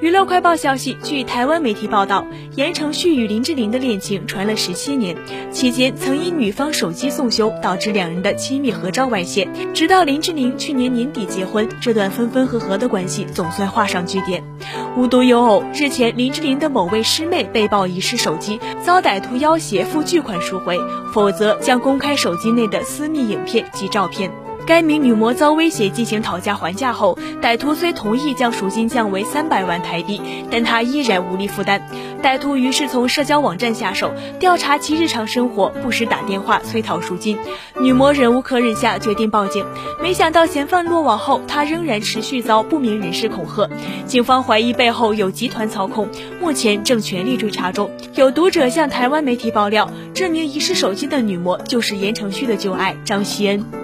娱乐快报消息，据台湾媒体报道，言承旭与林志玲的恋情传了十七年，期间曾因女方手机送修导致两人的亲密合照外泄，直到林志玲去年年底结婚，这段分分合合的关系总算画上句点。无独有偶，日前林志玲的某位师妹被曝遗失手机，遭歹徒要挟付巨款赎回，否则将公开手机内的私密影片及照片。该名女模遭威胁进行讨价还价后，歹徒虽同意将赎金降为三百万台币，但她依然无力负担。歹徒于是从社交网站下手，调查其日常生活，不时打电话催讨赎金。女模忍无可忍下，决定报警。没想到嫌犯落网后，她仍然持续遭不明人士恐吓。警方怀疑背后有集团操控，目前正全力追查中。有读者向台湾媒体爆料，这名遗失手机的女模就是言承旭的旧爱张希恩。